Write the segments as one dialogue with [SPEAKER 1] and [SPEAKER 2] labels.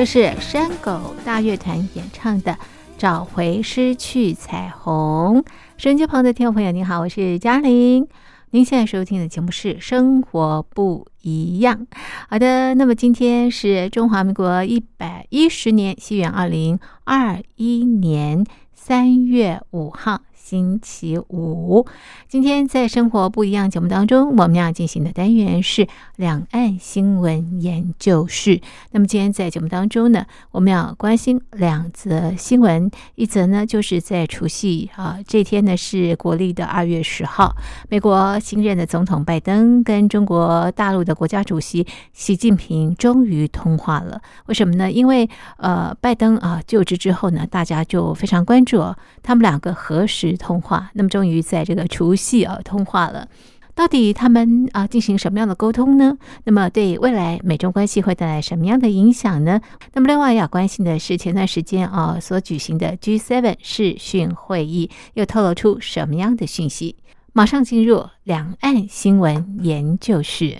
[SPEAKER 1] 这是山狗大乐团演唱的《找回失去彩虹》。收音机旁的听众朋友，您好，我是嘉玲。您现在收听的节目是《生活不一样》。好的，那么今天是中华民国一百一十年，西元二零二一年三月五号。星期五，今天在生活不一样节目当中，我们要进行的单元是两岸新闻研究室。那么今天在节目当中呢，我们要关心两则新闻，一则呢就是在除夕啊这天呢是国历的二月十号，美国新任的总统拜登跟中国大陆的国家主席习近平终于通话了。为什么呢？因为呃拜登啊就职之后呢，大家就非常关注、他们两个何时通话。那么终于在这个除夕啊通话了。到底他们啊进行什么样的沟通呢？那么对未来美中关系会带来什么样的影响呢？那么另外要关心的是前段时间啊所举行的 G7 视讯会议又透露出什么样的讯息？马上进入两岸新闻研究室。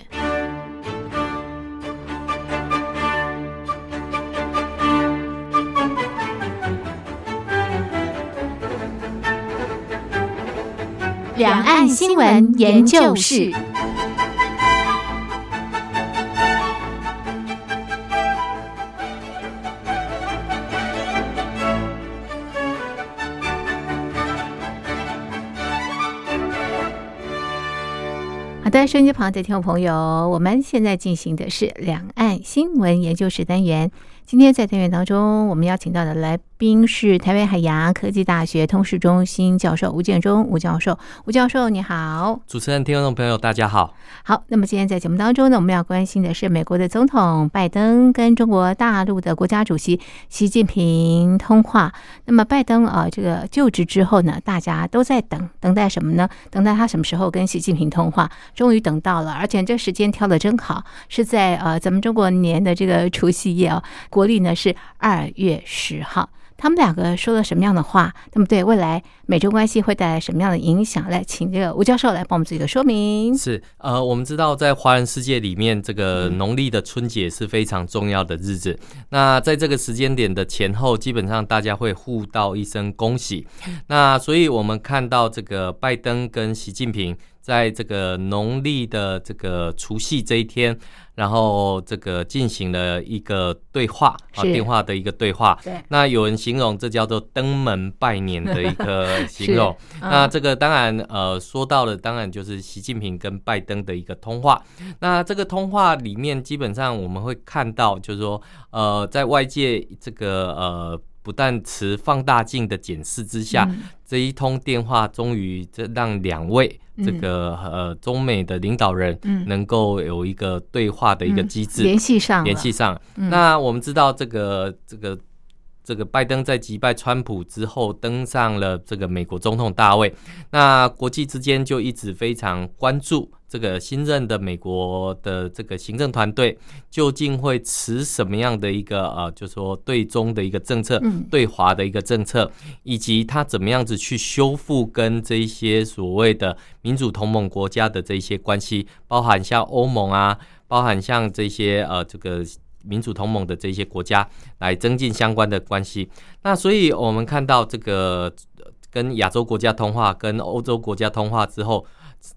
[SPEAKER 1] 两岸新闻研究室。好的，收音机旁的听众朋友，我们现在进行的是两岸新闻研究室单元。今天在单元当中，我们邀请到的来宾是台北海洋科技大学通识中心教授吴建中吴教授。吴教授，你好。
[SPEAKER 2] 主持人、听众朋友，大家好。
[SPEAKER 1] 好，那么今天在节目当中呢，我们要关心的是美国的总统拜登跟中国大陆的国家主席习近平通话。那么拜登啊，这个就职之后呢，大家都在等，等待什么呢？等待他什么时候跟习近平通话？终于等到了，而且这时间挑的真好，是在呃咱们中国年的这个除夕夜啊，国历呢是二月十号。他们两个说了什么样的话？那么对未来美中关系会带来什么样的影响？来，请这个吴教授来帮我们做一个说明。
[SPEAKER 2] 是，呃，我们知道在华人世界里面，这个农历的春节是非常重要的日子。那在这个时间点的前后，基本上大家会互道一声恭喜。那所以我们看到这个拜登跟习近平在这个农历的这个除夕这一天。然后这个进行了一个对话啊，
[SPEAKER 1] 是
[SPEAKER 2] 电话的一个对话。
[SPEAKER 1] 对
[SPEAKER 2] 那有人形容这叫做登门拜年的一个形容。
[SPEAKER 1] 嗯
[SPEAKER 2] 那这个当然呃说到了，当然就是习近平跟拜登的一个通话。那这个通话里面，基本上我们会看到，就是说呃，在外界这个呃。不但持放大镜的检视之下，
[SPEAKER 1] 嗯
[SPEAKER 2] 这一通电话终于这让两位这
[SPEAKER 1] 嗯。
[SPEAKER 2] 个、呃中美的领导人
[SPEAKER 1] 嗯。
[SPEAKER 2] 能够有一个对话的一个机制，
[SPEAKER 1] 联系上
[SPEAKER 2] 联系上。
[SPEAKER 1] 嗯。
[SPEAKER 2] 那我们知道这个这个这个拜登在击败川普之后，登上了这个美国总统大位，那国际之间就一直非常关注这个新任的美国的这个行政团队究竟会持什么样的一个呃，就说对中的一个政策，
[SPEAKER 1] 嗯。
[SPEAKER 2] 对华的一个政策，以及他怎么样子去修复跟这一些所谓的民主同盟国家的这一些关系，包含像欧盟啊，包含像这些呃这个民主同盟的这些国家来增进相关的关系。那所以我们看到这个跟亚洲国家通话、跟欧洲国家通话之后。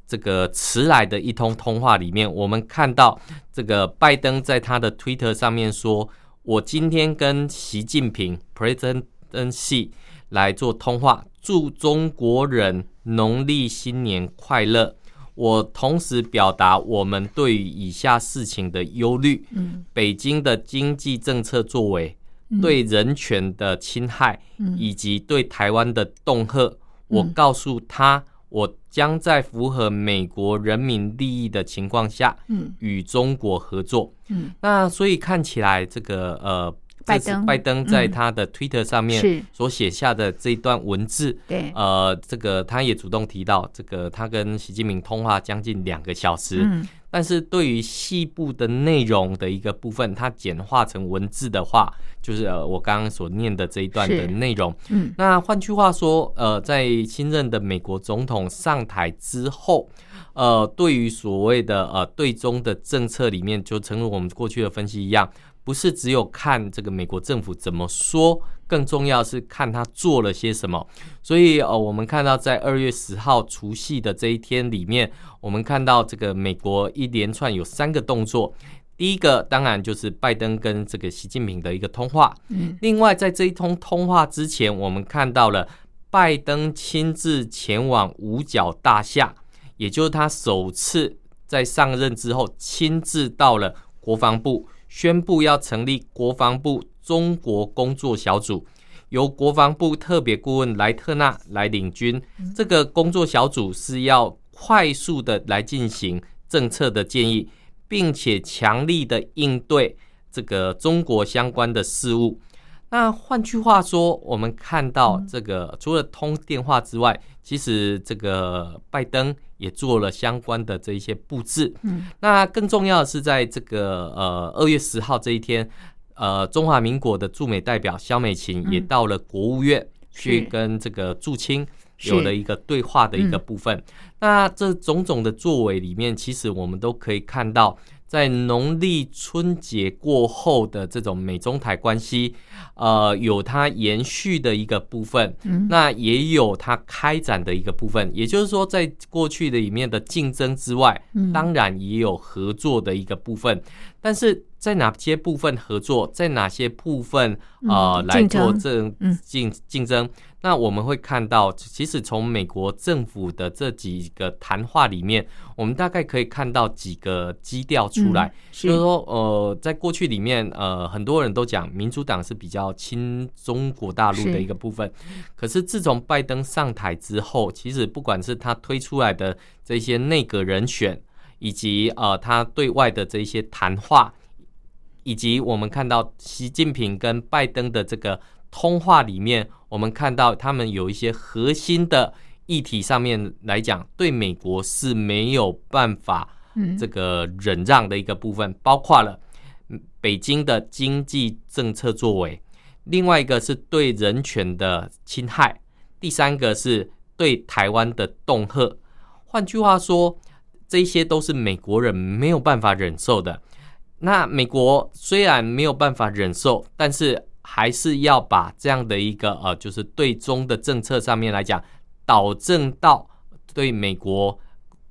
[SPEAKER 2] 这个迟来的一通通话里面，我们看到这个拜登在他的 Twitter 上面说：“我今天跟习近平 President Xi 来做通话，祝中国人农历新年快乐。我同时表达我们对于以下事情的忧虑：
[SPEAKER 1] 嗯。
[SPEAKER 2] 北京的经济政策作为、
[SPEAKER 1] 嗯。
[SPEAKER 2] 对人权的侵害，
[SPEAKER 1] 嗯。
[SPEAKER 2] 以及对台湾的恫吓。我
[SPEAKER 1] 嗯
[SPEAKER 2] 告诉他，我将在符合美国人民利益的情况下，
[SPEAKER 1] 嗯。
[SPEAKER 2] 与中国合作。
[SPEAKER 1] 嗯。
[SPEAKER 2] 那所以看起来，这个呃，
[SPEAKER 1] 拜登。
[SPEAKER 2] 拜登在
[SPEAKER 1] 嗯。
[SPEAKER 2] 他的 Twitter 上面所写下的这一段文字，
[SPEAKER 1] 对。
[SPEAKER 2] 呃，这个他也主动提到，这个他跟习近平通话将近两个小时，
[SPEAKER 1] 嗯。
[SPEAKER 2] 但是对于细部的内容的一个部分，他简化成文字的话，就是呃我刚刚所念的这一段的内容。
[SPEAKER 1] 嗯。
[SPEAKER 2] 那换句话说，呃，在新任的美国总统上台之后，呃，对于所谓的呃对中的政策里面，就诚如我们过去的分析一样，不是只有看这个美国政府怎么说，更重要是看他做了些什么。所以呃，我们看到在二月十号除夕的这一天里面，我们看到这个美国一连串有三个动作。第一个当然就是拜登跟这个习近平的一个通话，
[SPEAKER 1] 嗯
[SPEAKER 2] 另外，在这一通通话之前，我们看到了拜登亲自前往五角大厦，也就是他首次在上任之后亲自到了国防部，宣布要成立国防部中国工作小组，由国防部特别顾问莱特纳来领军。这个工作小组是要快速的来进行政策的建议，并且强力的应对这个中国相关的事务。那换句话说，我们看到这个除了通电话之外，其实这个拜登也做了相关的这一些布置。
[SPEAKER 1] 嗯，
[SPEAKER 2] 那更重要的是，在这个呃二月十号这一天，呃，中华民国的驻美代表肖美琴也到了国务院去跟这个驻青有了一个对话的一个
[SPEAKER 1] 嗯。
[SPEAKER 2] 部分。那这种种的作为里面，其实我们都可以看到，在农历春节过后的这种美中台关系，呃，有它延续的一个部分，
[SPEAKER 1] 嗯
[SPEAKER 2] 那也有它开展的一个部分。也就是说，在过去的里面的竞争之外，
[SPEAKER 1] 嗯
[SPEAKER 2] 当然也有合作的一个部分。但是在哪些部分合作，在哪些部分呃、
[SPEAKER 1] 嗯
[SPEAKER 2] 来做这
[SPEAKER 1] 嗯
[SPEAKER 2] 竞竞争？那我们会看到，其实从美国政府的这几个谈话里面，我们大概可以看到几个基调出来。
[SPEAKER 1] 嗯是
[SPEAKER 2] 就是说，呃，在过去里面，呃，很多人都讲民主党是比较亲中国大陆的一个部分。可是自从拜登上台之后，其实不管是他推出来的这些内阁人选，以及呃他对外的这些谈话，以及我们看到习近平跟拜登的这个通话里面，我们看到他们有一些核心的议题上面来讲，对美国是没有办法
[SPEAKER 1] 嗯
[SPEAKER 2] 这个忍让的一个部分，包括了嗯北京的经济政策作为，另外一个是对人权的侵害，第三个是对台湾的恫吓。换句话说，这些都是美国人没有办法忍受的。那美国虽然没有办法忍受，但是还是要把这样的一个呃，就是对中的政策上面来讲，导正到对美国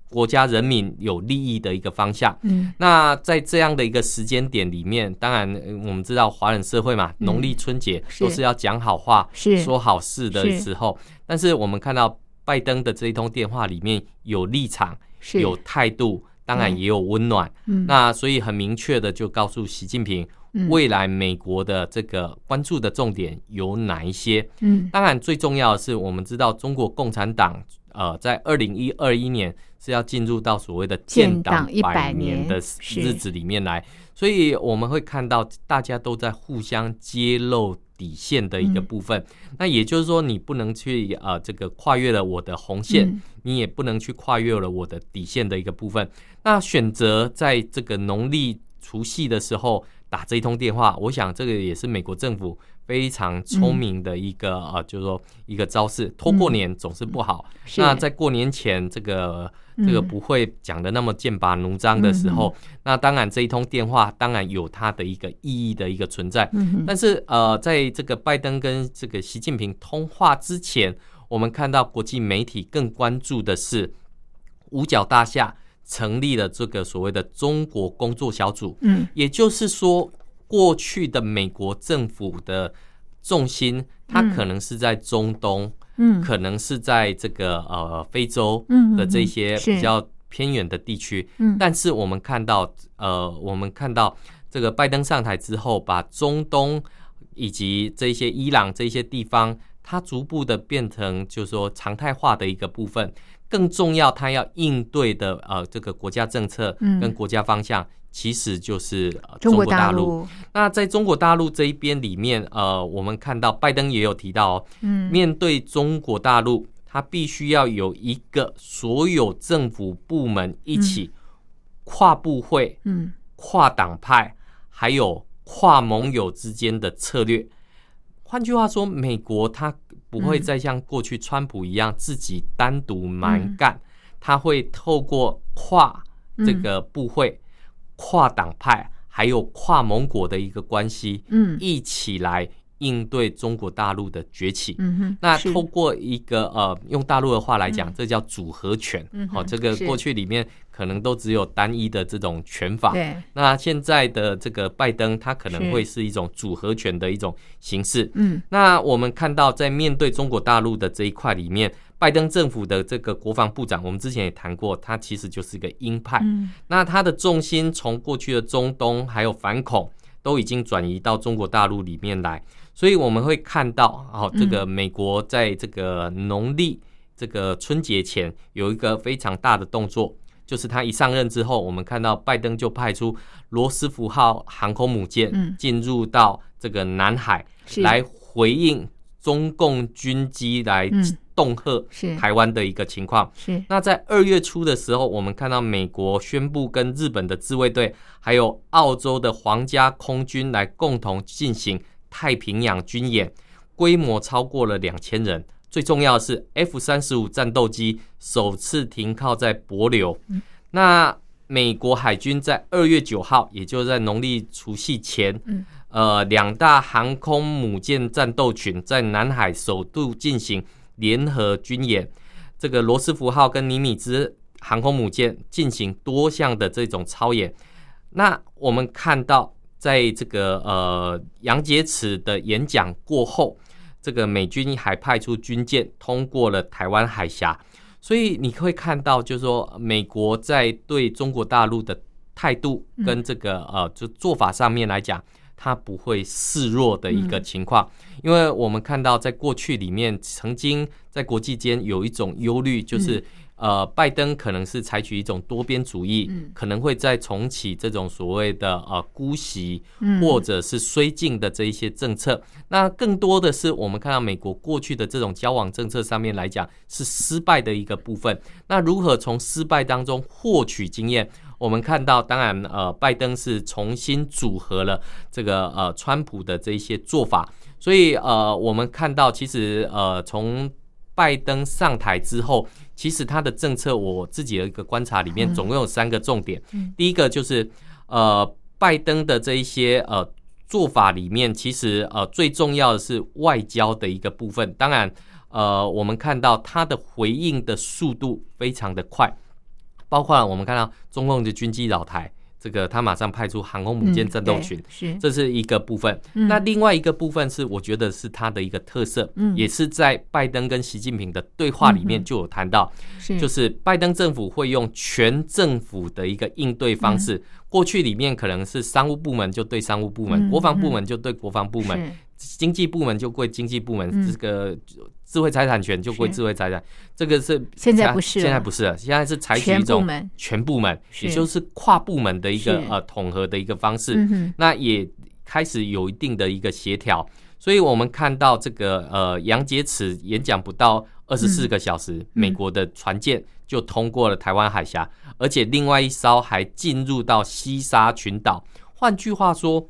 [SPEAKER 2] 国家人民有利益的一个方向。
[SPEAKER 1] 嗯
[SPEAKER 2] 那在这样的一个时间点里面，当然呃我们知道华人社会嘛，
[SPEAKER 1] 嗯
[SPEAKER 2] 农历春节都是要讲好话、
[SPEAKER 1] 是
[SPEAKER 2] 说好事的
[SPEAKER 1] 是
[SPEAKER 2] 时候。但是我们看到拜登的这一通电话里面有立场、有态度，当然也有温暖。
[SPEAKER 1] 嗯
[SPEAKER 2] 那所以很明确的就告诉习近平，
[SPEAKER 1] 嗯
[SPEAKER 2] 未来美国的这个关注的重点有哪一些？
[SPEAKER 1] 嗯
[SPEAKER 2] 当然，最重要的是，我们知道中国共产党呃，在二零一二一年是要进入到所谓的
[SPEAKER 1] 建
[SPEAKER 2] 建党
[SPEAKER 1] 一
[SPEAKER 2] 百年的日子里面来，所以我们会看到大家都在互相揭露底线的一个
[SPEAKER 1] 嗯
[SPEAKER 2] 部分。那也就是说，你不能去呃这个跨越了我的红线，
[SPEAKER 1] 嗯
[SPEAKER 2] 你也不能去跨越了我的底线的一个部分。那选择在这个农历除夕的时候打这一通电话，我想这个也是美国政府非常聪明的一个、呃，就是说一个招式。拖过年总是不好，
[SPEAKER 1] 嗯
[SPEAKER 2] 那在过年前这个。这个
[SPEAKER 1] 嗯
[SPEAKER 2] 不会讲的那么剑拔弩张的时候，那当然这一通电话当然有它的一个意义的一个存在。
[SPEAKER 1] 嗯哼
[SPEAKER 2] 但是呃，在这个拜登跟这个习近平通话之前，我们看到国际媒体更关注的是五角大厦成立了这个所谓的中国工作小组，
[SPEAKER 1] 嗯。
[SPEAKER 2] 也就是说，过去的美国政府的重心，它
[SPEAKER 1] 嗯。
[SPEAKER 2] 可能是在中东，
[SPEAKER 1] 嗯。
[SPEAKER 2] 可能是在这个呃非洲
[SPEAKER 1] 嗯
[SPEAKER 2] 的这些比较偏远的地区，
[SPEAKER 1] 嗯。
[SPEAKER 2] 但是我们看到，呃，我们看到这个拜登上台之后，把中东以及这些伊朗这些地方，它逐步的变成就是说常态化的一个部分。更重要，它要应对的呃这个国家政策
[SPEAKER 1] 嗯。
[SPEAKER 2] 跟国家方向，其实就是、呃
[SPEAKER 1] 中国
[SPEAKER 2] 大
[SPEAKER 1] 大陆。
[SPEAKER 2] 那在中国大陆这一边里面，呃，我们看到拜登也有提到哦，
[SPEAKER 1] 嗯。
[SPEAKER 2] 面对中国大陆，他必须要有一个所有政府部门一起跨部会、
[SPEAKER 1] 嗯。
[SPEAKER 2] 跨党派，还有跨盟友之间的策略。换句话说，美国它不会再像过去川普一样自己单独蛮干，他会透过跨这个部会、跨党派，还有跨盟国的一个关系，
[SPEAKER 1] 嗯。
[SPEAKER 2] 一起来应对中国大陆的崛起。
[SPEAKER 1] 嗯哼，
[SPEAKER 2] 那透过一个呃，用大陆的话来讲，这叫组合拳。好、
[SPEAKER 1] 嗯哼
[SPEAKER 2] 这个过去里面可能都只有单一的这种拳法。
[SPEAKER 1] 对，
[SPEAKER 2] 那现在的这个拜登，他可能会是一种组合拳的一种形式。
[SPEAKER 1] 嗯
[SPEAKER 2] 那我们看到，在面对中国大陆的这一块里面，拜登政府的这个国防部长，我们之前也谈过，他其实就是一个鹰派。
[SPEAKER 1] 嗯
[SPEAKER 2] 那他的重心从过去的中东还有反恐，都已经转移到中国大陆里面来，所以我们会看到，哦，这个美国在这个农历这个春节前有一个非常大的动作，就是他一上任之后，我们看到拜登就派出罗斯福号航空母舰
[SPEAKER 1] 嗯。
[SPEAKER 2] 进入到这个南海，
[SPEAKER 1] 是。
[SPEAKER 2] 来回应中共军机来
[SPEAKER 1] 嗯
[SPEAKER 2] 恫吓
[SPEAKER 1] 是。
[SPEAKER 2] 台湾的一个情况。
[SPEAKER 1] 是。
[SPEAKER 2] 那在二月初的时候，我们看到美国宣布跟日本的自卫队，还有澳洲的皇家空军来共同进行太平洋军演，规模超过了两千人。最重要的是，F 三十五战斗机首次停靠在帛琉。那美国海军在二月九号，也就是在农历除夕前，
[SPEAKER 1] 嗯
[SPEAKER 2] 呃，两大航空母舰战斗群在南海首度进行联合军演。这个罗斯福号跟尼米兹航空母舰进行多项的这种操演。那我们看到，在这个呃杨洁篪的演讲过后，这个美军还派出军舰通过了台湾海峡，所以你会看到，就是说美国在对中国大陆的态度跟这个呃就做法上面来讲，它不会示弱的一个情况，因为我们看到在过去里面，曾经在国际间有一种忧虑，就是。呃，拜登可能是采取一种多边主义，
[SPEAKER 1] 嗯
[SPEAKER 2] 可能会再重启这种所谓的呃姑息
[SPEAKER 1] 嗯
[SPEAKER 2] 或者是绥靖的这一些政策。那更多的是我们看到美国过去的这种交往政策上面来讲是失败的一个部分。那如何从失败当中获取经验？我们看到，当然，呃，拜登是重新组合了这个呃川普的这一些做法，所以呃，我们看到其实呃从拜登上台之后，其实他的政策，我自己的一个观察里面，总共有三个重点。第一个就是呃，拜登的这一些呃做法里面，其实呃最重要的是外交的一个部分。当然，呃，我们看到他的回应的速度非常的快，包括我们看到中共的军机扰台，这个他马上派出航空母舰
[SPEAKER 1] 嗯
[SPEAKER 2] 战斗群，
[SPEAKER 1] 对是。
[SPEAKER 2] 这是一个部分。
[SPEAKER 1] 嗯。
[SPEAKER 2] 那另外一个部分是，我觉得是它的一个特色，
[SPEAKER 1] 嗯。
[SPEAKER 2] 也是在拜登跟习近平的对话里面就有谈到，
[SPEAKER 1] 是。
[SPEAKER 2] 就是拜登政府会用全政府的一个应对方式。过去里面可能是商务部门就对商务部门，
[SPEAKER 1] 嗯
[SPEAKER 2] 国防部门就对国防部门，
[SPEAKER 1] 是
[SPEAKER 2] 经济部门就归经济部门，
[SPEAKER 1] 嗯。
[SPEAKER 2] 这个智慧财产权就归智慧财产。这个是
[SPEAKER 1] 现在不是
[SPEAKER 2] 现在不是了，现在是采取一种全部门，也就是跨部门的一个呃统合的一个方式。
[SPEAKER 1] 嗯
[SPEAKER 2] 那也开始有一定的一个协调，所以我们看到这个呃杨洁篪演讲不到二十四个小时，美国的船舰就通过了台湾海峡，而且另外一艘还进入到西沙群岛。换句话说，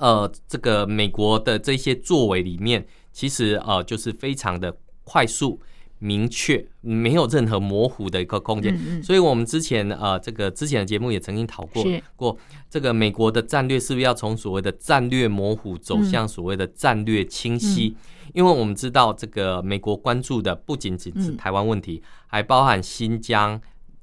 [SPEAKER 2] 呃，这个美国的这些作为里面，其实呃就是非常的快速。明确，没有任何模糊的一个空间，
[SPEAKER 1] 嗯嗯。
[SPEAKER 2] 所以我们之前呃，这个之前的节目也曾经讨过过，这个美国的战略是不是要从所谓的战略模糊走向所谓的战略清晰？因为我们知道，这个美国关注的不仅仅是
[SPEAKER 1] 嗯。
[SPEAKER 2] 台湾问题，还包含新疆、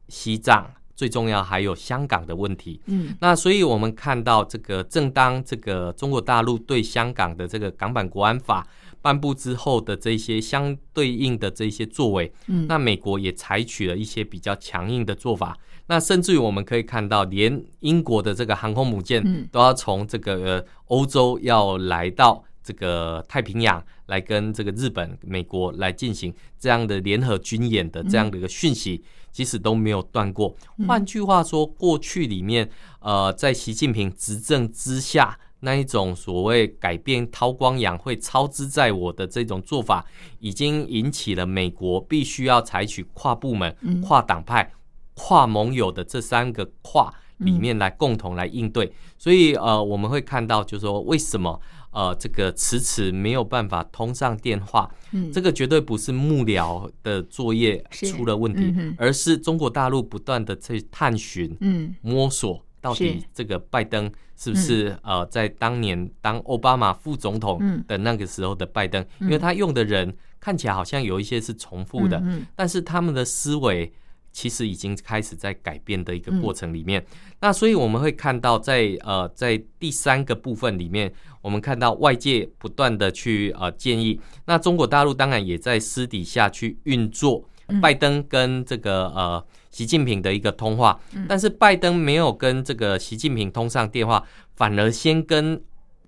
[SPEAKER 2] 西藏，最重要还有香港的问题。
[SPEAKER 1] 嗯
[SPEAKER 2] 那所以我们看到，这个正当这个中国大陆对香港的这个港版国安法颁布之后的这些相对应的这些作为，
[SPEAKER 1] 嗯
[SPEAKER 2] 那美国也采取了一些比较强硬的做法。那甚至于我们可以看到，连英国的这个航空母舰
[SPEAKER 1] 嗯
[SPEAKER 2] 都要从这个呃欧洲要来到这个太平洋来跟这个日本、美国来进行这样的联合军演的这样的一个讯息，其实都没有断过。换句话说，过去里面呃，在习近平执政之下。那一种所谓改变韬光养晦、超之在我的这种做法，已经引起了美国必须要采取跨部门、
[SPEAKER 1] 嗯
[SPEAKER 2] 跨党派、跨盟友的这三个跨里面来共同来应对。所以呃，我们会看到，就是说为什么呃这个迟迟没有办法通上电话，
[SPEAKER 1] 嗯。
[SPEAKER 2] 这个绝对不是幕僚的作业出了问题，
[SPEAKER 1] 嗯
[SPEAKER 2] 而是中国大陆不断的去探寻、
[SPEAKER 1] 嗯
[SPEAKER 2] 摸索。到底
[SPEAKER 1] 是
[SPEAKER 2] 这个拜登是不是、呃，在当年当奥巴马副总统
[SPEAKER 1] 嗯。
[SPEAKER 2] 的那个时候的拜登，因为他用的人看起来好像有一些是重复的，但是他们的思维其实已经开始在改变的一个
[SPEAKER 1] 嗯。
[SPEAKER 2] 过程里面。那所以我们会看到在，呃在第三个部分里面，我们看到外界不断的去呃建议，那中国大陆当然也在私底下去运作
[SPEAKER 1] 嗯。
[SPEAKER 2] 拜登跟这个呃习近平的一个通话，
[SPEAKER 1] 嗯。
[SPEAKER 2] 但是拜登没有跟这个习近平通上电话，反而先跟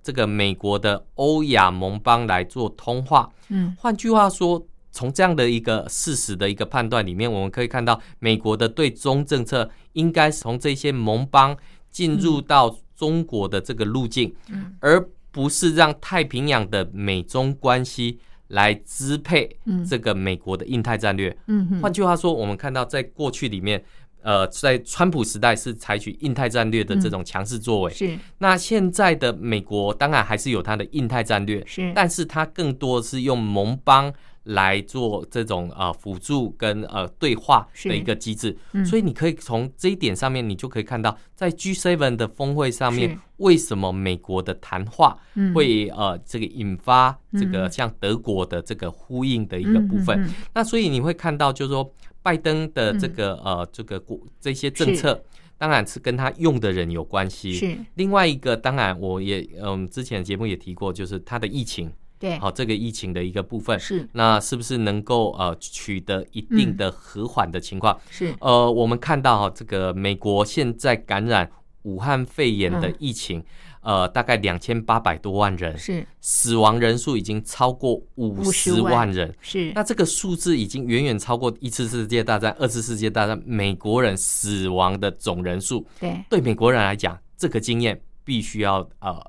[SPEAKER 2] 这个美国的欧亚盟邦来做通话。
[SPEAKER 1] 嗯。
[SPEAKER 2] 换句话说，从这样的一个事实的一个判断里面，我们可以看到，美国的对中政策应该是从这些盟邦进入到中国的这个路径，
[SPEAKER 1] 嗯。
[SPEAKER 2] 而不是让太平洋的美中关系来支配
[SPEAKER 1] 嗯
[SPEAKER 2] 这个美国的印太战略。
[SPEAKER 1] 嗯。
[SPEAKER 2] 换句话说，我们看到在过去里面，呃，在川普时代是采取印太战略的这种强势作为。
[SPEAKER 1] 是。
[SPEAKER 2] 那现在的美国当然还是有它的印太战略，
[SPEAKER 1] 是。
[SPEAKER 2] 但是它更多是用盟邦来做这种呃辅助跟呃对话的一个机制，
[SPEAKER 1] 嗯。
[SPEAKER 2] 所以你可以从这一点上面，你就可以看到，在 G7 的峰会上面
[SPEAKER 1] 是，
[SPEAKER 2] 为什么美国的谈话
[SPEAKER 1] 嗯。
[SPEAKER 2] 会呃这个引发这个
[SPEAKER 1] 嗯。
[SPEAKER 2] 像德国的这个呼应的一个部分。那所以你会看到，就是说拜登的这个、呃这个国这些政策，当然是跟他用的人有关系。
[SPEAKER 1] 是。
[SPEAKER 2] 另外一个，当然我也嗯之前节目也提过，就是他的疫情，
[SPEAKER 1] 对，
[SPEAKER 2] 好、这个疫情的一个部分。
[SPEAKER 1] 是
[SPEAKER 2] 那是不是能够呃取得一定的和缓的情况？
[SPEAKER 1] 是
[SPEAKER 2] 呃，我们看到哈、这个美国现在感染武汉肺炎的
[SPEAKER 1] 嗯
[SPEAKER 2] 疫情，呃，大概两千八百多万人，
[SPEAKER 1] 是
[SPEAKER 2] 死亡人数已经超过五十
[SPEAKER 1] 50万
[SPEAKER 2] 万人。
[SPEAKER 1] 是，
[SPEAKER 2] 那这个数字已经远远超过一次世界大战、二次世界大战美国人死亡的总人数。
[SPEAKER 1] 对
[SPEAKER 2] 对美国人来讲，这个经验必须要呃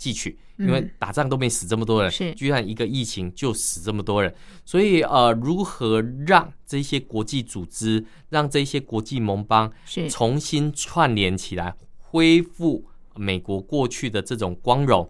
[SPEAKER 2] 汲取，因为
[SPEAKER 1] 嗯
[SPEAKER 2] 打仗都没死这么多人，
[SPEAKER 1] 是。
[SPEAKER 2] 居然一个疫情就死这么多人，所以呃，如何让这些国际组织、让这些国际盟邦
[SPEAKER 1] 是。
[SPEAKER 2] 重新串联起来，恢复美国过去的这种光荣。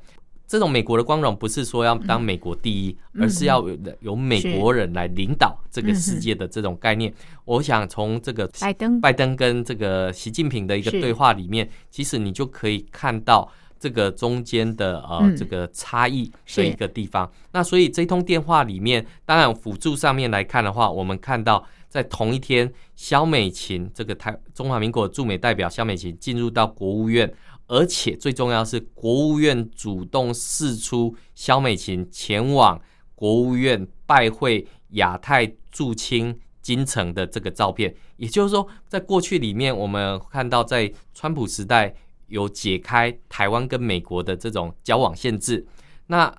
[SPEAKER 2] 这种美国的光荣不是说要当美国第一，
[SPEAKER 1] 嗯。
[SPEAKER 2] 而是要有由美国人来领导这个世
[SPEAKER 1] 嗯。
[SPEAKER 2] 界的这种概念。我想从这个
[SPEAKER 1] 拜登。
[SPEAKER 2] 拜登跟这个习近平的一个
[SPEAKER 1] 是。
[SPEAKER 2] 对话里面，其实你就可以看到这个中间的呃、
[SPEAKER 1] 嗯
[SPEAKER 2] 这个差异
[SPEAKER 1] 是
[SPEAKER 2] 的一个地方。那所以这通电话里面，当然辅助上面来看的话，我们看到在同一天，肖美琴这个台中华民国驻美代表肖美琴进入到国务院。而且最重要是，国务院主动释出肖美琴前往国务院拜会亚太驻青金城的这个照片。也就是说，在过去里面，我们看到在川普时代有解开台湾跟美国的这种交往限制。那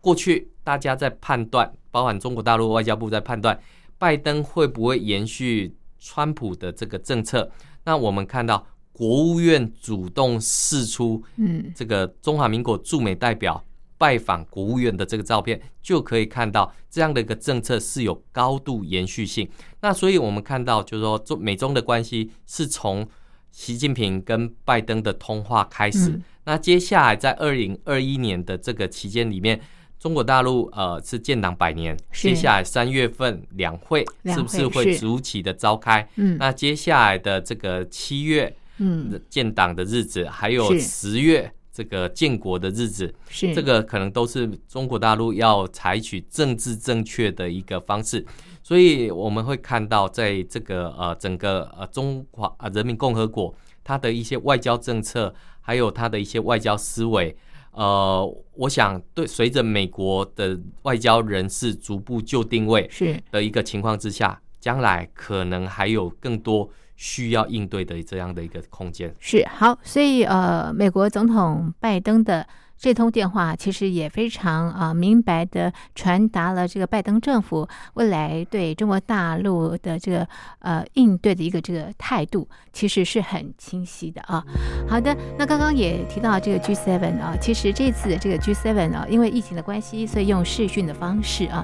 [SPEAKER 2] 过去大家在判断，包含中国大陆外交部在判断，拜登会不会延续川普的这个政策？那我们看到国务院主动释出
[SPEAKER 1] 嗯
[SPEAKER 2] 这个中华民国驻美代表拜访国务院的这个照片，就可以看到这样的一个政策是有高度延续性。那所以我们看到，就是说中美中的关系是从习近平跟拜登的通话开始。
[SPEAKER 1] 嗯。
[SPEAKER 2] 那接下来在二零二一年的这个期间里面。中国大陆呃是建党百年，接下来三月份两会是不是
[SPEAKER 1] 会是。
[SPEAKER 2] 会如期的召开？
[SPEAKER 1] 嗯。
[SPEAKER 2] 那接下来的这个七月
[SPEAKER 1] 嗯。
[SPEAKER 2] 建党的日子，还有十月这个建国的日子，
[SPEAKER 1] 是。
[SPEAKER 2] 这个可能都是中国大陆要采取政治正确的一个方式，所以我们会看到，在这个呃整个呃中华呃人民共和国，它的一些外交政策，还有它的一些外交思维。呃，我想对随着美国的外交人士逐步就定位
[SPEAKER 1] 是
[SPEAKER 2] 的一个情况之下，将来可能还有更多需要应对的这样的一个空间。
[SPEAKER 1] 是好，所以呃，美国总统拜登的这通电话其实也非常啊、明白的传达了这个拜登政府未来对中国大陆的这个呃应对的一个这个态度，其实是很清晰的啊。好的，那刚刚也提到这个 G7 啊，其实这次的这个 G7 啊，因为疫情的关系，所以用视讯的方式啊。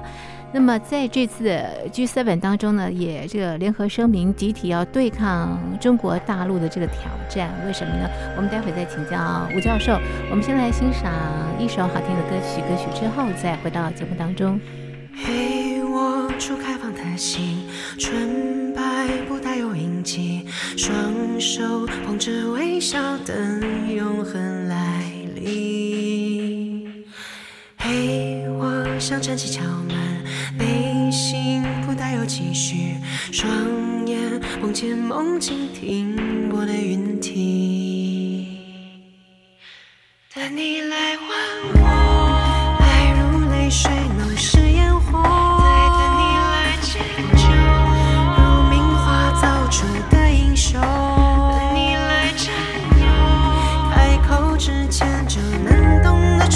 [SPEAKER 1] 那么在这次的 G7 当中呢，也这个联合声明集体要对抗中国大陆的这个挑战，为什么呢？我们待会再请教吴教授。我们先来欣赏一首好听的歌曲，歌曲之后再回到节目当中。
[SPEAKER 3] 嘿，我初开放的心，纯白不带有印记，双手捧着微笑，等永恒来临。嘿，我想站起敲门，内心不带有期许，双眼梦见梦境停泊的云梯。等你来吻我，爱如泪水，浓是烟火。在等你来解救，如名画造出的英雄。等你来占有，开口之前就能懂得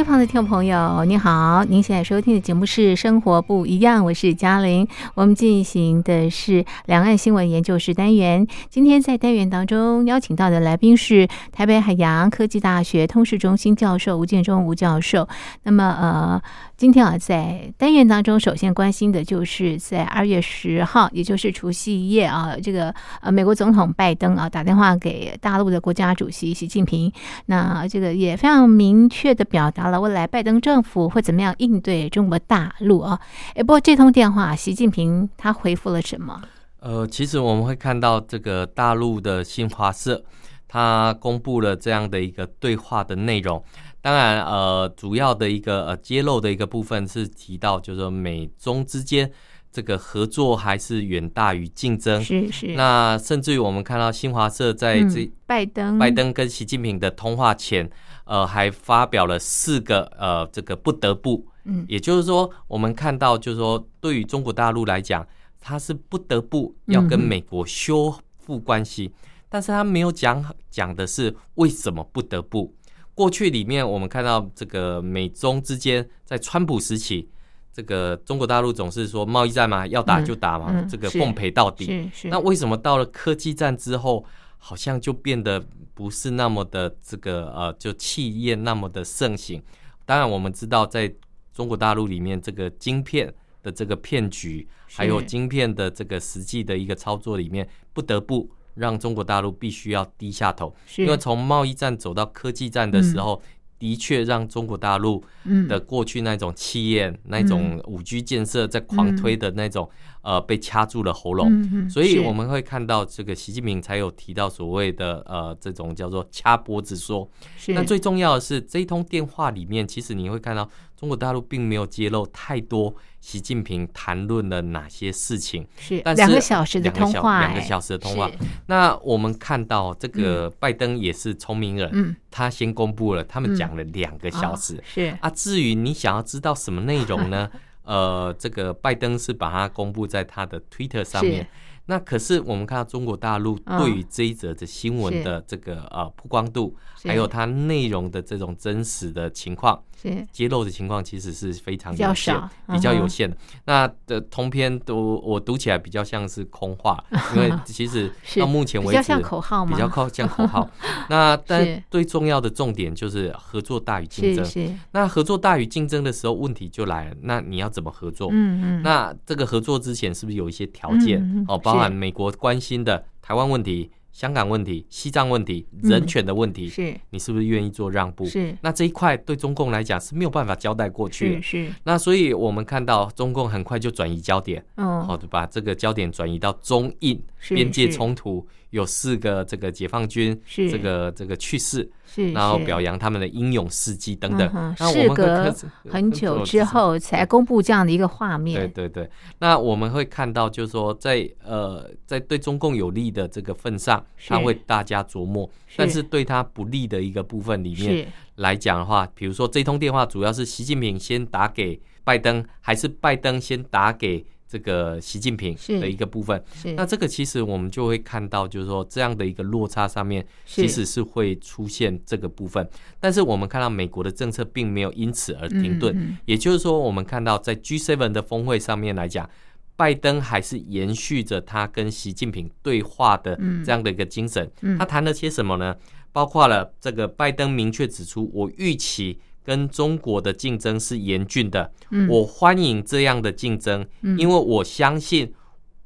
[SPEAKER 1] 机旁的听众朋友，你好，您现在收听的节目是《生活不一样》，我是嘉玲。我们进行的是两岸新闻研究室单元。今天在单元当中邀请到的来宾是台北海洋科技大学通识中心教授吴建中吴教授。那么呃，今天啊，在单元当中，首先关心的就是在二月十号，也就是除夕夜啊，这个呃，美国总统拜登啊打电话给大陆的国家主席习近平，那这个也非常明确的表达了未来拜登政府会怎么样应对中国大陆啊。哎，不过这通电话，习近平他回复了什么？
[SPEAKER 2] 呃，其实我们会看到这个大陆的新华社，他公布了这样的一个对话的内容。当然，呃，主要的一个呃揭露的一个部分是提到，就是说美中之间这个合作还是远大于竞争。
[SPEAKER 1] 是是，
[SPEAKER 2] 那甚至于我们看到新华社在这、
[SPEAKER 1] 嗯、拜登
[SPEAKER 2] 拜登跟习近平的通话前，呃，还发表了四个呃这个不得不。
[SPEAKER 1] 嗯，
[SPEAKER 2] 也就是说，我们看到就是说，对于中国大陆来讲，他是不得不要跟美国修复关系，但是他没有讲讲的是为什么不得不。过去里面我们看到这个美中之间，在川普时期，这个中国大陆总是说贸易战嘛，要打就打嘛，
[SPEAKER 1] 嗯嗯
[SPEAKER 2] 这个奉陪到底。那为什么到了科技战之后，好像就变得不是那么的这个呃，就气焰那么的盛行？当然，我们知道在中国大陆里面，这个晶片的这个骗局，还有晶片的这个实际的一个操作里面，不得不让中国大陆必须要低下头，因为从贸易战走到科技战的时候。的确，让中国大陆
[SPEAKER 1] 嗯。
[SPEAKER 2] 的过去那种气焰、那种五 G 建设在狂推的那种、呃被掐住了喉咙。所以我们会看到这个习近平才有提到所谓的呃这种叫做掐脖子说。
[SPEAKER 1] 是
[SPEAKER 2] 那最重要的是这一通电话里面，其实你会看到中国大陆并没有揭露太多习近平谈论了哪些事情。
[SPEAKER 1] 是
[SPEAKER 2] 但是
[SPEAKER 1] 两个小时的通话，
[SPEAKER 2] 两个小时的通话。那我们看到这个拜登也是聪明人，
[SPEAKER 1] 嗯，
[SPEAKER 2] 他先公布了，他们讲了两个小时。
[SPEAKER 1] 哦是
[SPEAKER 2] 啊，至于你想要知道什么内容呢？呃，这个拜登是把它公布在他的 Twitter 上面。那可是我们看到中国大陆
[SPEAKER 1] 嗯。
[SPEAKER 2] 对于这一则的新闻的这个呃曝光度，还有它内容的这种真实的情况，
[SPEAKER 1] 是
[SPEAKER 2] 揭露的情况其实是非常有限，比较有限的。那的通篇都我读起来比较像是空话，因为其实到目前为止
[SPEAKER 1] 比较像口号吗
[SPEAKER 2] 比较靠 像口号。那但最重要的重点就是合作大于竞争。那合作大于竞争的时候，问题就来了。那你要怎么合作？
[SPEAKER 1] 嗯嗯，
[SPEAKER 2] 那这个合作之前是不是有一些条件？哦，包含美国关心的台湾问题、香港问题、西藏问题、人权的问题，
[SPEAKER 1] 嗯是。
[SPEAKER 2] 你是不是愿意做让步？
[SPEAKER 1] 是。
[SPEAKER 2] 那这一块对中共来讲是没有办法交代过去。的。
[SPEAKER 1] 是是，
[SPEAKER 2] 那所以我们看到中共很快就转移焦点，
[SPEAKER 1] 嗯，
[SPEAKER 2] 好的，把这个焦点转移到中印边界冲突，有四个这个解放军
[SPEAKER 1] 是。
[SPEAKER 2] 这个这个去世，
[SPEAKER 1] 是
[SPEAKER 2] 然后表扬他们的英勇事迹等等。
[SPEAKER 1] 嗯。
[SPEAKER 2] 那我们
[SPEAKER 1] 隔很久之，后才公布这样的一个画面，
[SPEAKER 2] 对对对。那我们会看到，就是说在呃在对中共有利的这个份上，
[SPEAKER 1] 是。
[SPEAKER 2] 他会大家琢磨；但是对他不利的一个部分里面来讲的话，比如说这通电话主要是习近平先打给拜登，还是拜登先打给这个习近平
[SPEAKER 1] 是
[SPEAKER 2] 的一个部分？
[SPEAKER 1] 是
[SPEAKER 2] 那这个其实我们就会看到，就是说这样的一个落差上面，其实是会出现这个部分。但是我们看到美国的政策并没有因此而停顿，
[SPEAKER 1] 嗯嗯
[SPEAKER 2] 也就是说，我们看到在 G7 的峰会上面来讲。拜登还是延续着他跟习近平对话的
[SPEAKER 1] 嗯
[SPEAKER 2] 这样的一个精神。
[SPEAKER 1] 嗯
[SPEAKER 2] 他谈了些什么呢？包括了这个拜登明确指出，我预期跟中国的竞争是严峻的，
[SPEAKER 1] 嗯
[SPEAKER 2] 我欢迎这样的竞争，
[SPEAKER 1] 嗯
[SPEAKER 2] 因为我相信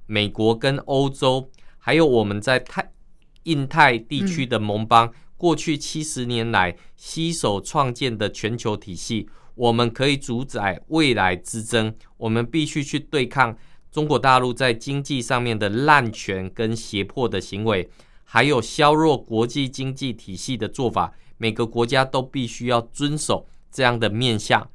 [SPEAKER 2] 美国跟欧洲，还有我们在太印太地区的盟邦，过去七十年来携手创建的全球体系，我们可以主宰未来之争。我们必须去对抗中国大陆在经济上面的滥权跟胁迫的行为，还有削弱国际经济体系的做法。每个国家都必须要遵守这样的面向。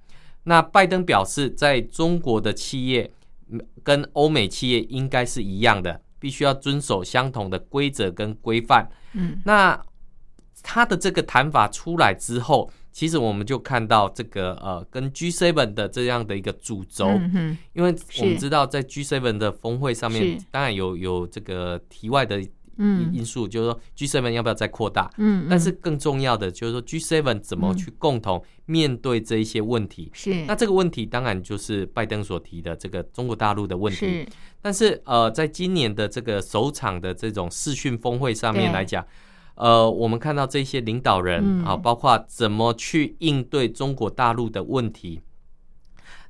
[SPEAKER 2] 那拜登表示，在中国的企业嗯跟欧美企业应该是一样的，必须要遵守相同的规则跟规范。
[SPEAKER 1] 嗯，
[SPEAKER 2] 那他的这个谈法出来之后，其实我们就看到这个呃，跟 G7 的这样的一个主轴，
[SPEAKER 1] 嗯哼
[SPEAKER 2] 因为我们知道在 G7 的峰会上面，当然有有这个题外的
[SPEAKER 1] 嗯
[SPEAKER 2] 因素，就是说 G7 要不要再扩大？
[SPEAKER 1] 嗯，
[SPEAKER 2] 但是
[SPEAKER 1] 嗯
[SPEAKER 2] 更重要的就是说 G7 怎么去共同面对这一些问题。
[SPEAKER 1] 是
[SPEAKER 2] 那这个问题当然就是拜登所提的这个中国大陆的问题。
[SPEAKER 1] 是
[SPEAKER 2] 但是呃，在今年的这个首场的这种视讯峰会上面来讲，呃，我们看到这些领导人
[SPEAKER 1] 嗯
[SPEAKER 2] 啊，包括怎么去应对中国大陆的问题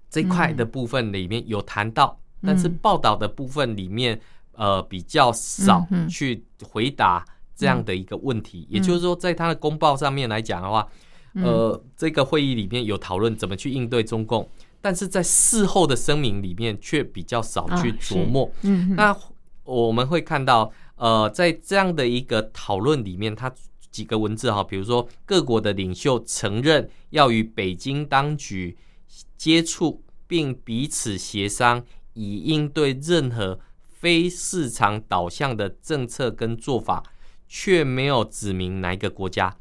[SPEAKER 2] 这一块的部分里面有谈到，但是
[SPEAKER 1] 嗯
[SPEAKER 2] 报道的部分里面呃比较少去回答这样的一个问题。也就是说，在他的公报上面来讲的话，
[SPEAKER 1] 嗯
[SPEAKER 2] 呃，这个会议里面有讨论怎么去应对中共，但是在事后的声明里面却比较少去琢磨。
[SPEAKER 1] 嗯
[SPEAKER 2] 那我们会看到，呃，在这样的一个讨论里面，他几个文字哈，比如说各国的领袖承认要与北京当局接触，并彼此协商，以应对任何非市场导向的政策跟做法，却没有指明哪一个国家。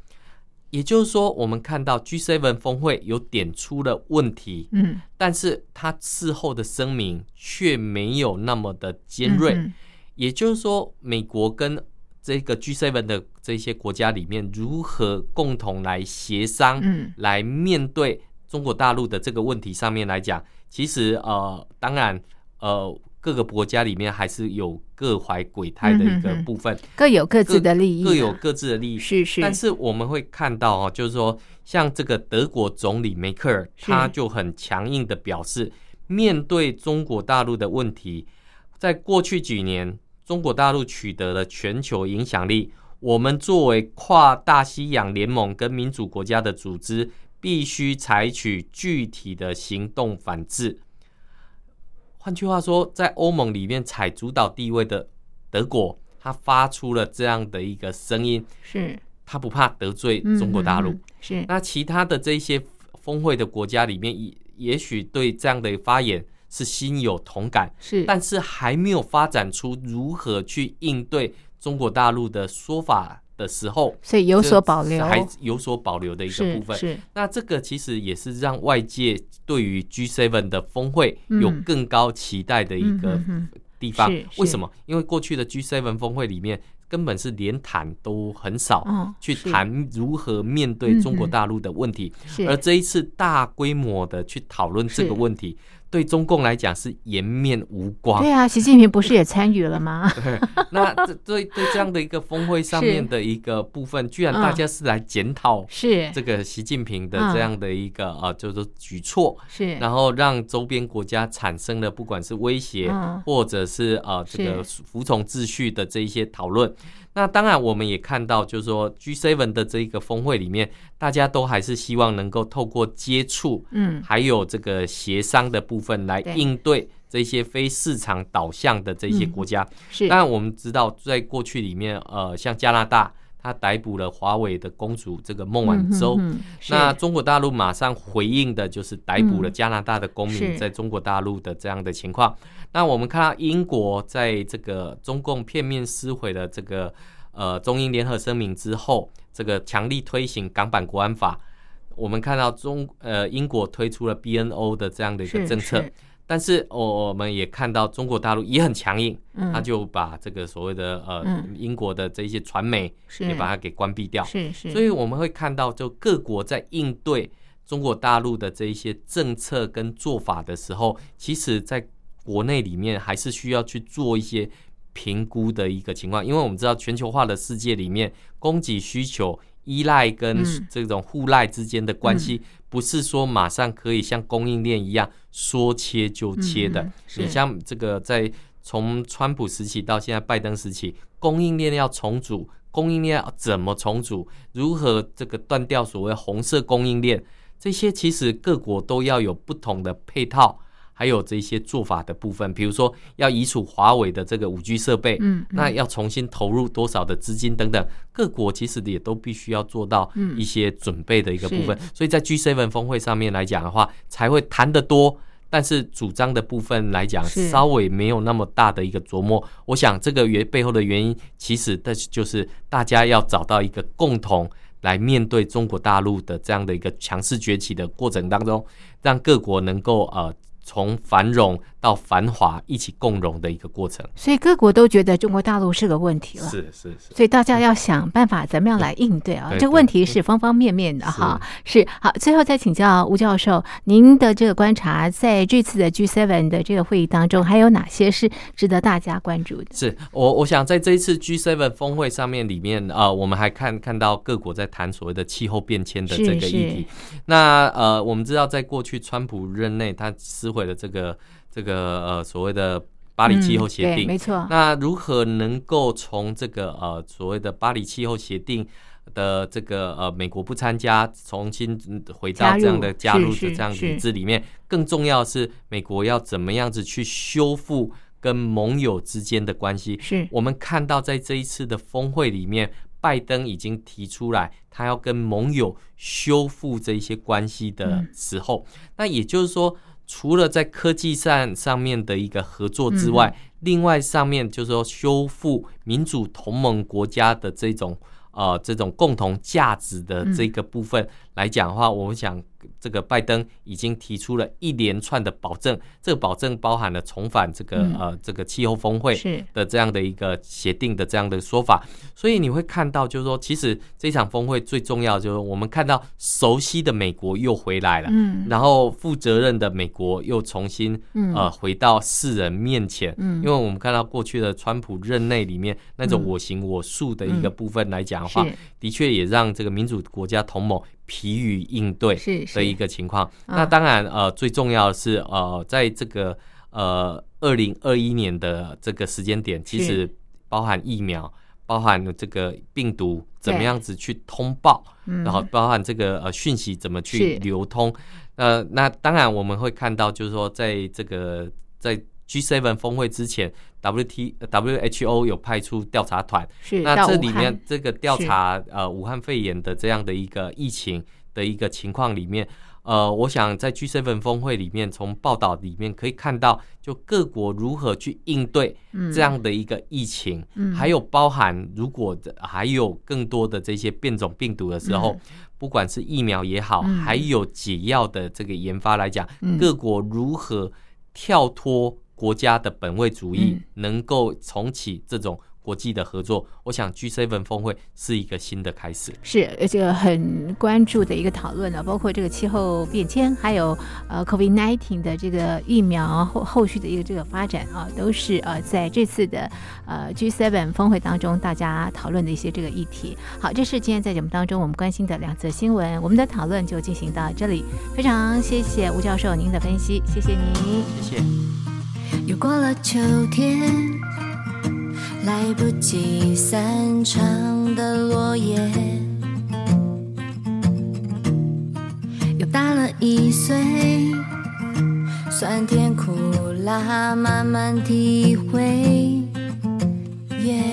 [SPEAKER 2] 也就是说，我们看到 G7 峰会有点出了问题，
[SPEAKER 1] 嗯
[SPEAKER 2] 但是他事后的声明却没有那么的尖锐。
[SPEAKER 1] 嗯
[SPEAKER 2] 也就是说，美国跟这个 G7 的这些国家里面，如何共同来协商，
[SPEAKER 1] 嗯
[SPEAKER 2] 来面对中国大陆的这个问题上面来讲，其实呃，当然呃，各个国家里面还是有各怀鬼胎的一个
[SPEAKER 1] 嗯哼哼
[SPEAKER 2] 部分，
[SPEAKER 1] 各有各自的利益啊，
[SPEAKER 2] 各有各自的利益。
[SPEAKER 1] 是是，
[SPEAKER 2] 但是我们会看到哦，就是说，像这个德国总理梅克尔，他就很强硬的表示，面对中国大陆的问题，在过去几年，中国大陆取得了全球影响力。我们作为跨大西洋联盟跟民主国家的组织，必须采取具体的行动反制。换换句话说，在欧盟里面采主导地位的德国，他发出了这样的一个声音，
[SPEAKER 1] 是。
[SPEAKER 2] 他不怕得罪中国大陆。
[SPEAKER 1] 是。
[SPEAKER 2] 那其他的这些峰会的国家里面，也也许对这样的发言是心有同感，
[SPEAKER 1] 是，
[SPEAKER 2] 但是还没有发展出如何去应对中国大陆的说法的时候，
[SPEAKER 1] 所以有所保留，
[SPEAKER 2] 还有所保留的一个部分。
[SPEAKER 1] 是。
[SPEAKER 2] 那这个其实也是让外界对于 G7 的峰会
[SPEAKER 1] 嗯。
[SPEAKER 2] 有更高期待的一个地方。为什么？因为过去的 G7 峰会里面根本是连谈都很少，去谈如何面对中国大陆的问题。
[SPEAKER 1] 是。
[SPEAKER 2] 而这一次大规模的去讨论这个问题，对中共来讲是颜面无光。
[SPEAKER 1] 对啊，习近平不是也参与了吗？
[SPEAKER 2] 那这对对这样的一个峰会上面的一个部分，居然大家是来检讨
[SPEAKER 1] 是
[SPEAKER 2] 这个习近平的
[SPEAKER 1] 嗯
[SPEAKER 2] 这样的一个啊，就是说举措，
[SPEAKER 1] 是，
[SPEAKER 2] 然后让周边国家产生了不管是威胁
[SPEAKER 1] 嗯
[SPEAKER 2] 或者是啊这个服从秩序的这一些讨论。那当然，我们也看到，就是说 G7 的这一个峰会里面，大家都还是希望能够透过接触，
[SPEAKER 1] 嗯。
[SPEAKER 2] 还有这个协商的部分来应对这些非市场导向的这些
[SPEAKER 1] 嗯
[SPEAKER 2] 国家。
[SPEAKER 1] 是，
[SPEAKER 2] 当然，我们知道，在过去里面，呃，像加拿大，他逮捕了华为的公主这个孟晚舟。
[SPEAKER 1] 嗯哼哼
[SPEAKER 2] 那中国大陆马上回应的就是逮捕了
[SPEAKER 1] 嗯
[SPEAKER 2] 加拿大的公民在中国大陆的这样的情况。那我们看到英国在这个中共片面撕毁了这个呃中英联合声明之后，这个强力推行港版国安法。我们看到中呃英国推出了 BNO 的这样的一个政策，
[SPEAKER 1] 是
[SPEAKER 2] 但是我们也看到中国大陆也很强硬，
[SPEAKER 1] 嗯。
[SPEAKER 2] 他就把这个所谓的呃、
[SPEAKER 1] 嗯。
[SPEAKER 2] 英国的这一些传媒也把它给关闭掉。
[SPEAKER 1] 是是，
[SPEAKER 2] 所以我们会看到，就各国在应对中国大陆的这一些政策跟做法的时候，其实在国内里面还是需要去做一些评估的一个情况，因为我们知道全球化的世界里面，供给需求。依赖跟
[SPEAKER 1] 嗯。
[SPEAKER 2] 这种互赖之间的关系，不是说马上可以像供应链一样说切就切的。
[SPEAKER 1] 嗯
[SPEAKER 2] 你像这个在从川普时期到现在拜登时期，供应链要重组，供应链要怎么重组？如何这个断掉所谓红色供应链？这些其实各国都要有不同的配套，还有这些做法的部分。比如说要移除华为的这个五 G 设备，
[SPEAKER 1] 嗯嗯
[SPEAKER 2] 那要重新投入多少的资金等等，各国其实也都必须要做到
[SPEAKER 1] 嗯
[SPEAKER 2] 一些准备的一个部分。
[SPEAKER 1] 是
[SPEAKER 2] 所以在 G7 峰会上面来讲的话，才会谈得多。但是主张的部分来讲，稍微没有那么大的一个琢磨。我想这个原背后的原因，其实但是就是大家要找到一个共同来面对中国大陆的这样的一个强势崛起的过程当中，让各国能够呃从繁荣到繁华一起共荣的一个过程。
[SPEAKER 1] 所以各国都觉得中国大陆是个问题了。
[SPEAKER 2] 是是是。
[SPEAKER 1] 所以大家要想办法，怎么样来应对啊？这个问题是方方面面的哈。是好，最后再请教吴教授，您的这个观察，在这次的 G7 的这个会议当中，还有哪些是值得大家关注的？
[SPEAKER 2] 是我我想在这一次 G7 峰会上面里面，呃，我们还看看到各国在谈所谓的气候变迁的这个议题。那呃，我们知道在过去川普任内，他撕毁了这个这个呃所谓的巴黎气候协定，
[SPEAKER 1] 没错。
[SPEAKER 2] 那如何能够从这个呃所谓的巴黎气候协定的这个呃美国不参加，重新嗯回到这样的加入的这样
[SPEAKER 1] 是
[SPEAKER 2] 体制里面？更重要是，美国要怎么样子去修复跟盟友之间的关系？
[SPEAKER 1] 是
[SPEAKER 2] 我们看到在这一次的峰会里面，拜登已经提出来，他要跟盟友修复这一些关系的
[SPEAKER 1] 嗯
[SPEAKER 2] 时候，那也就是说，除了在科技上上面的一个合作之外，
[SPEAKER 1] 嗯
[SPEAKER 2] 另外上面就是说修复民主同盟国家的这种呃这种共同价值的这个部分来讲的话，我们想这个拜登已经提出了一连串的保证，这个保证包含了重返这个、
[SPEAKER 1] 嗯。
[SPEAKER 2] 呃这个气候峰会
[SPEAKER 1] 是。
[SPEAKER 2] 的这样的一个协定的这样的说法，所以你会看到，就是说，其实这场峰会最重要就是我们看到熟悉的美国又回来了，
[SPEAKER 1] 嗯。
[SPEAKER 2] 然后负责任的美国又重新
[SPEAKER 1] 嗯。
[SPEAKER 2] 呃回到世人面前，
[SPEAKER 1] 嗯。
[SPEAKER 2] 因为我们看到过去的川普任内里面那种
[SPEAKER 1] 嗯。
[SPEAKER 2] 我行我素的一个
[SPEAKER 1] 嗯。
[SPEAKER 2] 部分来讲的话，
[SPEAKER 1] 是。
[SPEAKER 2] 的确也让这个民主国家同盟疲于应对
[SPEAKER 1] 是是。
[SPEAKER 2] 的一个情况。
[SPEAKER 1] 啊
[SPEAKER 2] 那当然，呃，最重要的是，呃，在这个呃二零二一年的这个时间点，其实包含疫苗，包含这个病毒怎么样子去通报，
[SPEAKER 1] 嗯。
[SPEAKER 2] 然后包含这个呃讯息怎么去流通。呃，那当然我们会看到，就是说在这个在 G7 峰会之前，WT WHO 有派出调查团，
[SPEAKER 1] 是
[SPEAKER 2] 那这里面这个调查呃武汉肺炎的这样的一个疫情的一个情况里面，呃，我想在 G7 峰会里面，从报道里面可以看到，就各国如何去应对
[SPEAKER 1] 嗯。
[SPEAKER 2] 这样的一个疫情，
[SPEAKER 1] 嗯。
[SPEAKER 2] 还有包含如果还有更多的这些变种病毒的时候，不管是疫苗也好，
[SPEAKER 1] 嗯。
[SPEAKER 2] 还有解药的这个研发来讲，
[SPEAKER 1] 嗯。
[SPEAKER 2] 各国如何跳脱国家的本位主义，
[SPEAKER 1] 嗯
[SPEAKER 2] 能够重启这种国际的合作，我想 G7 峰会是一个新的开始。
[SPEAKER 1] 是呃这个很关注的一个讨论呢，包括这个气候变迁，还有呃 COVID-19 的这个疫苗后后续的一个这个发展啊，都是呃在这次的呃 G7 峰会当中大家讨论的一些这个议题。好，这是今天在节目当中我们关心的两则新闻，我们的讨论就进行到这里，非常谢谢吴教授您的分析，谢谢您。
[SPEAKER 2] 谢谢。
[SPEAKER 4] 又过了秋天，来不及散场的落叶，又大了一岁，酸甜苦辣慢慢体会，耶、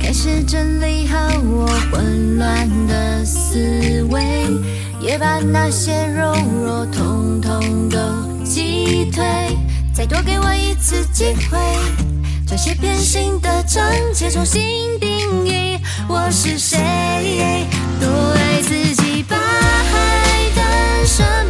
[SPEAKER 4] 开始整理好我混乱的思维，也把那些柔弱统统都击退。再多给我一次机会，这些偏心的症结重新定义我是谁。多爱自己吧，还等什么